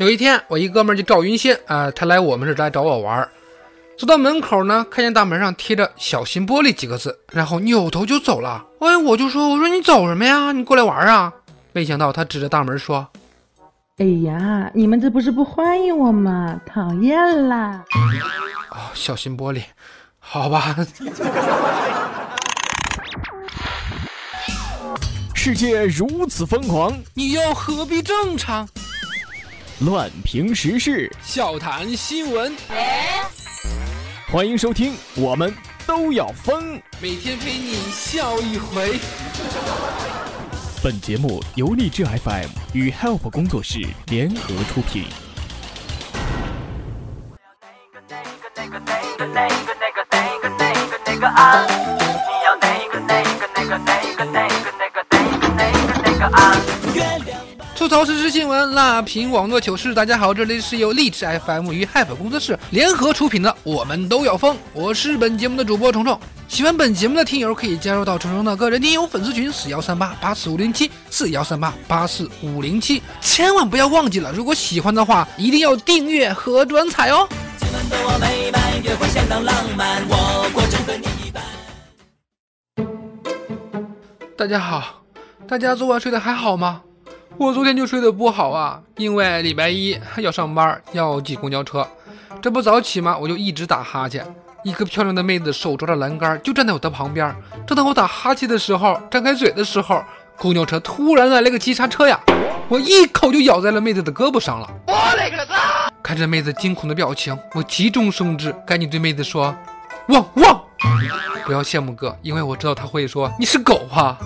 有一天，我一哥们儿叫赵云仙啊，他来我们这儿来找我玩儿。走到门口呢，看见大门上贴着“小心玻璃”几个字，然后扭头就走了。哎，我就说，我说你走什么呀？你过来玩啊？没想到他指着大门说：“哎呀，你们这不是不欢迎我吗？讨厌啦！”哦，小心玻璃，好吧。世界如此疯狂，你又何必正常？乱评时事，笑谈新闻，欢迎收听，我们都要疯，每天陪你笑一回。本节目由荔枝 FM 与 Help 工作室联合出品。吐槽时事新闻，辣评网络糗事。大家好，这里是由励志 FM 与 Hype 工作室联合出品的《我们都要疯》，我是本节目的主播虫虫。喜欢本节目的听友可以加入到虫虫的个人听友粉丝群四幺三八八四五零七四幺三八八四五零七，千万不要忘记了，如果喜欢的话，一定要订阅和转采哦。大家好，大家昨晚睡得还好吗？我昨天就睡得不好啊，因为礼拜一要上班，要挤公交车。这不早起吗？我就一直打哈欠。一个漂亮的妹子手抓着栏杆，就站在我的旁边。正当我打哈欠的时候，张开嘴的时候，公交车突然来了个急刹车呀！我一口就咬在了妹子的胳膊上了。我勒个擦！看着妹子惊恐的表情，我急中生智，赶紧对妹子说：“汪汪！不要羡慕哥，因为我知道他会说你是狗啊。”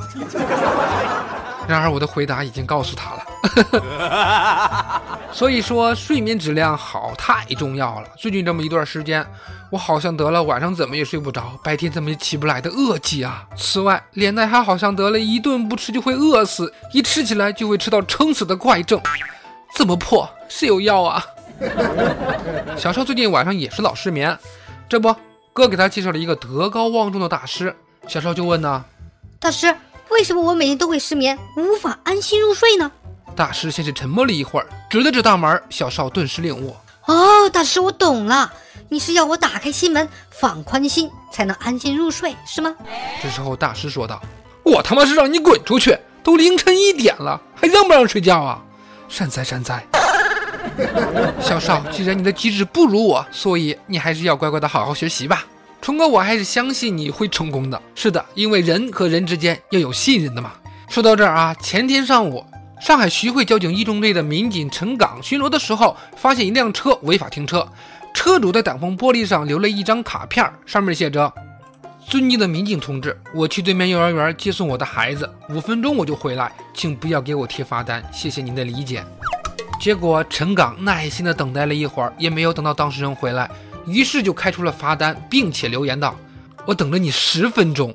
然而我的回答已经告诉他了，所以说睡眠质量好太重要了。最近这么一段时间，我好像得了晚上怎么也睡不着，白天怎么也起不来的恶疾啊。此外，脸蛋还好像得了一顿不吃就会饿死，一吃起来就会吃到撑死的怪症。怎么破？是有药啊？小少最近晚上也是老失眠，这不，哥给他介绍了一个德高望重的大师。小少就问呢，大师。为什么我每天都会失眠，无法安心入睡呢？大师先是沉默了一会儿，指了指大门，小少顿时领悟。哦，大师，我懂了，你是要我打开心门，放宽心，才能安心入睡，是吗？这时候，大师说道：“我他妈是让你滚出去！都凌晨一点了，还让不让睡觉啊？善哉善哉。小少，既然你的机智不如我，所以你还是要乖乖的好好学习吧。”冲哥，我还是相信你会成功的。是的，因为人和人之间要有信任的嘛。说到这儿啊，前天上午，上海徐汇交警一中队的民警陈岗巡逻的时候，发现一辆车违法停车，车主在挡风玻璃上留了一张卡片，上面写着：“尊敬的民警同志，我去对面幼儿园接送我的孩子，五分钟我就回来，请不要给我贴罚单，谢谢您的理解。”结果陈岗耐心的等待了一会儿，也没有等到当事人回来。于是就开出了罚单，并且留言道：“我等了你十分钟。”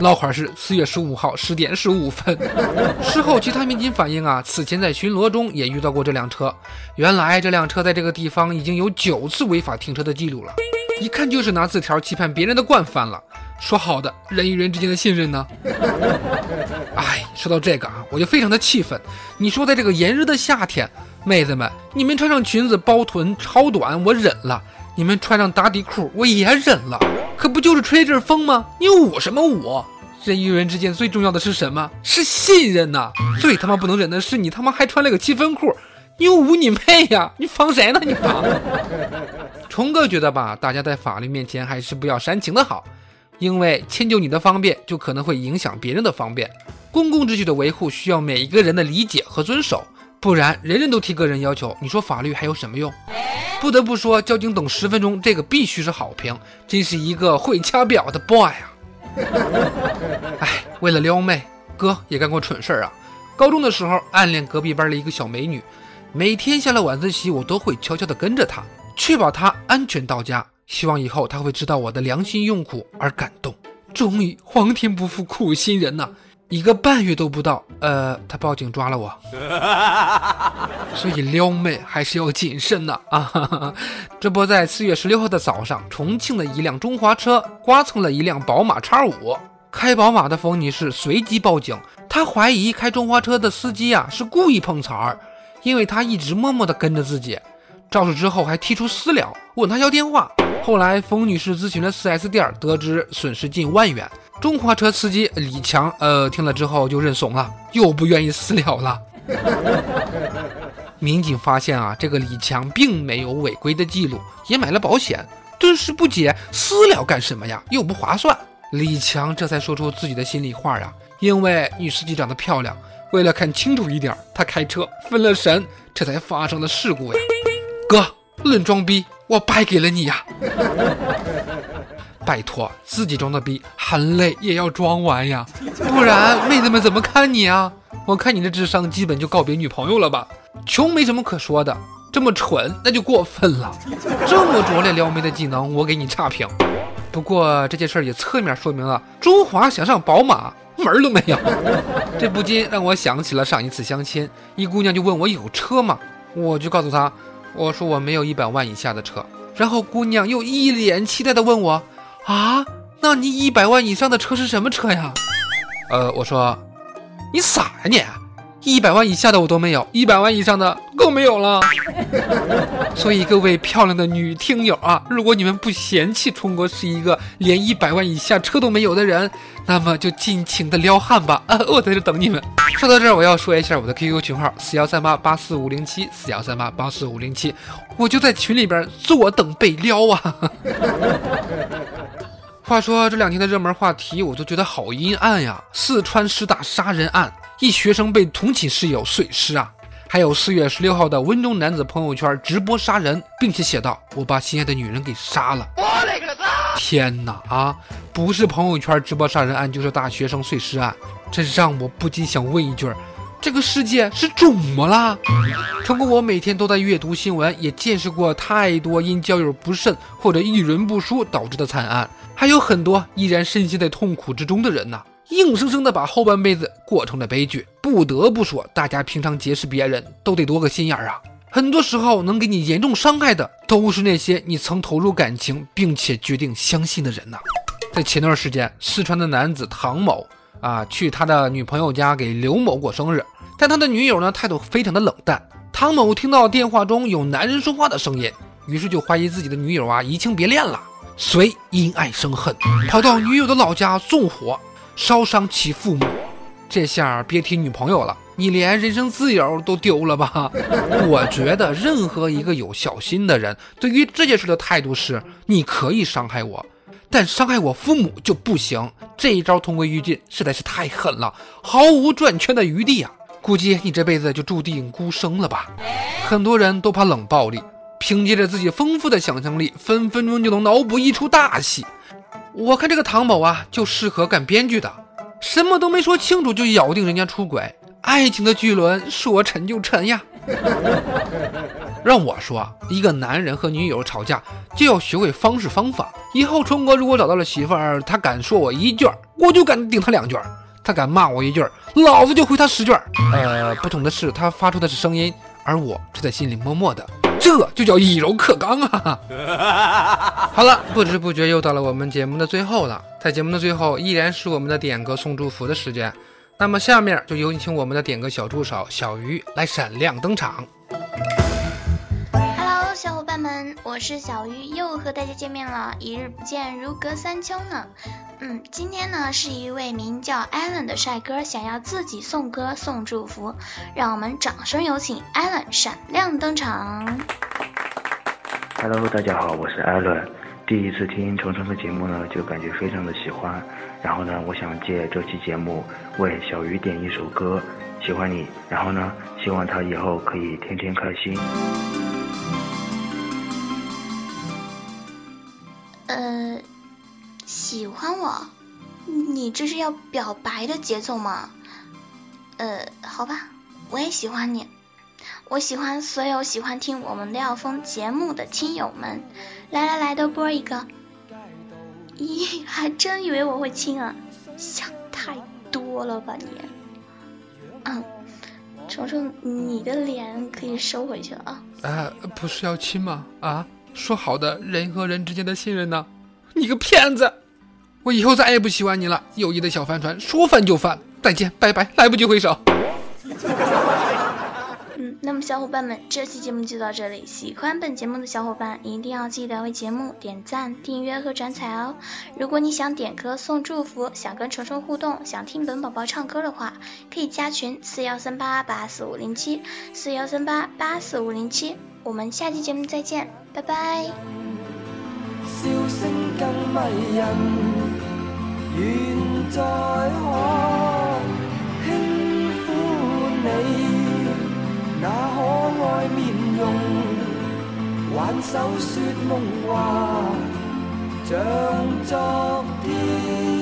老款是四月十五号十点十五分。事后，其他民警反映啊，此前在巡逻中也遇到过这辆车。原来这辆车在这个地方已经有九次违法停车的记录了，一看就是拿字条期盼别人的惯犯了。说好的人与人之间的信任呢？哎，说到这个啊，我就非常的气愤。你说在这个炎热的夏天，妹子们，你们穿上裙子包臀超短，我忍了。你们穿上打底裤，我也忍了，可不就是吹一阵风吗？你捂什么捂？人与人之间最重要的是什么？是信任呐！最他妈不能忍的是你他妈还穿了个七分裤，你捂你妹呀！你防谁呢？你防？虫哥觉得吧，大家在法律面前还是不要煽情的好，因为迁就你的方便，就可能会影响别人的方便。公共秩序的维护需要每一个人的理解和遵守，不然人人都提个人要求，你说法律还有什么用？不得不说，交警等十分钟，这个必须是好评，真是一个会掐表的 boy 啊！哎，为了撩妹，哥也干过蠢事儿啊。高中的时候暗恋隔壁班的一个小美女，每天下了晚自习，我都会悄悄地跟着她，确保她安全到家。希望以后她会知道我的良心用苦而感动。终于，皇天不负苦心人呐！一个半月都不到，呃，他报警抓了我，所以撩妹还是要谨慎的啊！这不在四月十六号的早上，重庆的一辆中华车刮蹭了一辆宝马叉五，开宝马的冯女士随即报警，她怀疑开中华车的司机啊是故意碰瓷儿，因为他一直默默地跟着自己。肇事之后还提出私了，问他要电话。后来冯女士咨询了 4S 店，得知损失近万元。中华车司机李强，呃，听了之后就认怂了，又不愿意私了了。民警发现啊，这个李强并没有违规的记录，也买了保险，顿时不解，私了干什么呀？又不划算。李强这才说出自己的心里话呀，因为女司机长得漂亮，为了看清楚一点，他开车分了神，这才发生了事故呀。哥，论装逼，我败给了你呀！拜托，自己装的逼，很累也要装完呀，不然妹子们怎么看你啊？我看你的智商，基本就告别女朋友了吧？穷没什么可说的，这么蠢那就过分了。这么拙劣撩妹的技能，我给你差评。不过这件事也侧面说明了，中华想上宝马门儿都没有。这不禁让我想起了上一次相亲，一姑娘就问我有车吗？我就告诉她，我说我没有一百万以下的车。然后姑娘又一脸期待的问我，啊，那你一百万以上的车是什么车呀？呃，我说，你傻呀你！一百万以下的我都没有，一百万以上的更没有了。所以各位漂亮的女听友啊，如果你们不嫌弃冲哥是一个连一百万以下车都没有的人，那么就尽情的撩汉吧，啊，我在这等你们。说到这儿，我要说一下我的 QQ 群号四幺三八八四五零七四幺三八八四五零七，我就在群里边坐等被撩啊。话说这两天的热门话题，我都觉得好阴暗呀！四川师大杀人案，一学生被同寝室友碎尸啊！还有四月十六号的温州男子朋友圈直播杀人，并且写道：“我把心爱的女人给杀了。”天哪啊！不是朋友圈直播杀人案，就是大学生碎尸案，这让我不禁想问一句：这个世界是肿么啦？通过我每天都在阅读新闻，也见识过太多因交友不慎或者遇人不淑导致的惨案。还有很多依然深陷在痛苦之中的人呐，硬生生的把后半辈子过成了悲剧。不得不说，大家平常结识别人都得多个心眼儿啊。很多时候，能给你严重伤害的，都是那些你曾投入感情并且决定相信的人呐。在前段时间，四川的男子唐某啊，去他的女朋友家给刘某过生日，但他的女友呢态度非常的冷淡。唐某听到电话中有男人说话的声音，于是就怀疑自己的女友啊移情别恋了。遂因爱生恨，跑到女友的老家纵火，烧伤其父母。这下别提女朋友了，你连人身自由都丢了吧？我觉得任何一个有小心的人，对于这件事的态度是：你可以伤害我，但伤害我父母就不行。这一招同归于尽，实在是太狠了，毫无转圈的余地啊！估计你这辈子就注定孤生了吧？很多人都怕冷暴力。凭借着自己丰富的想象力，分分钟就能脑补一出大戏。我看这个唐某啊，就适合干编剧的，什么都没说清楚就咬定人家出轨，爱情的巨轮说沉就沉呀。让我说，一个男人和女友吵架就要学会方式方法。以后春哥如果找到了媳妇儿，他敢说我一句，我就敢顶他两句；他敢骂我一句，老子就回他十句。呃，不同的是，他发出的是声音，而我却在心里默默的。这就叫以柔克刚啊！好了，不知不觉又到了我们节目的最后了。在节目的最后，依然是我们的点歌送祝福的时间。那么下面就有请我们的点歌小助手小鱼来闪亮登场。们，我是小鱼，又和大家见面了，一日不见如隔三秋呢。嗯，今天呢是一位名叫 Allen 的帅哥想要自己送歌送祝福，让我们掌声有请 Allen 闪亮登场。Hello，大家好，我是 Allen，第一次听虫虫的节目呢，就感觉非常的喜欢，然后呢，我想借这期节目为小鱼点一首歌，喜欢你，然后呢，希望他以后可以天天开心。欢我？你这是要表白的节奏吗？呃，好吧，我也喜欢你。我喜欢所有喜欢听我们廖峰节目的亲友们。来来来，都播一个。咦，还真以为我会亲啊？想太多了吧你？嗯，虫虫，你的脸可以收回去了啊。啊，不是要亲吗？啊？说好的人和人之间的信任呢？你个骗子！我以后再也不喜欢你了。友谊的小帆船说翻就翻，再见，拜拜，来不及挥手。嗯，嗯，那么小伙伴们，这期节目就到这里。喜欢本节目的小伙伴一定要记得为节目点赞、订阅和转采哦。如果你想点歌送祝福，想跟虫虫互动，想听本宝宝唱歌的话，可以加群四幺三八八四五零七四幺三八八四五零七。我们下期节目再见，拜拜。笑声更迷人，愿再可轻抚你那可爱面容，挽手说梦话，像昨天。